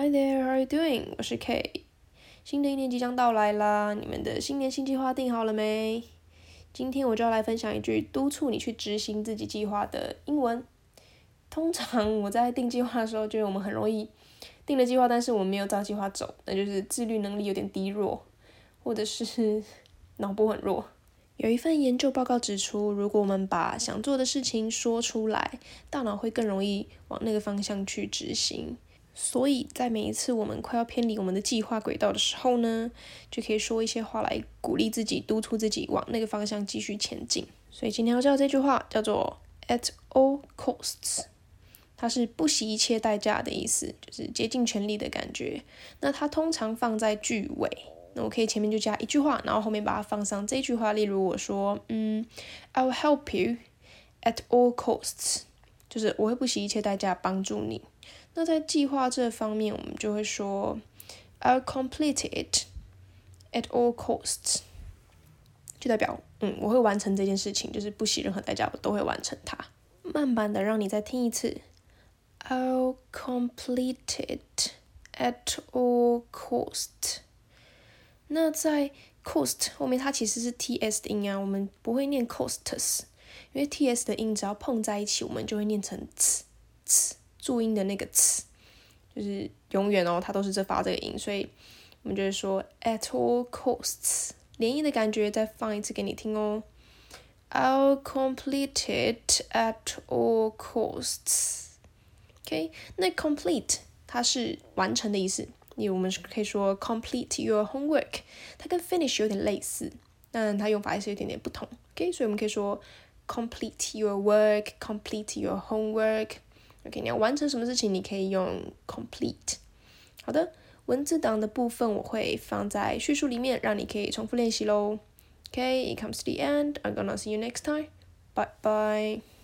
Hi there, how are you doing? 我是 K。新的一年即将到来啦，你们的新年新计划定好了没？今天我就要来分享一句督促你去执行自己计划的英文。通常我在定计划的时候，觉得我们很容易定了计划，但是我们没有照计划走，那就是自律能力有点低弱，或者是 脑波很弱。有一份研究报告指出，如果我们把想做的事情说出来，大脑会更容易往那个方向去执行。所以在每一次我们快要偏离我们的计划轨道的时候呢，就可以说一些话来鼓励自己，督促自己往那个方向继续前进。所以今天要教这句话叫做 "at all costs"，它是不惜一切代价的意思，就是竭尽全力的感觉。那它通常放在句尾，那我可以前面就加一句话，然后后面把它放上这句话。例如我说，嗯，I'll help you at all costs，就是我会不惜一切代价帮助你。那在计划这方面，我们就会说，I'll complete it at all costs，就代表，嗯，我会完成这件事情，就是不惜任何代价，我都会完成它。慢慢的让你再听一次，I'll complete it at all costs。那在 cost 后面，它其实是 ts 的音啊，我们不会念 costs，因为 ts 的音只要碰在一起，我们就会念成 ts ts。注音的那个词，就是永远哦，它都是这发这个音，所以我们就会说 at all costs，连音的感觉再放一次给你听哦。I'll complete it at all costs。OK，那 complete 它是完成的意思，因为我们是可以说 complete your homework，它跟 finish 有点类似，但它用法还是有点点不同。OK，所以我们可以说 complete your work，complete your homework。OK，你要完成什么事情，你可以用 complete。好的，文字档的部分我会放在叙述里面，让你可以重复练习喽。OK, it comes to the end. I'm gonna see you next time. Bye bye.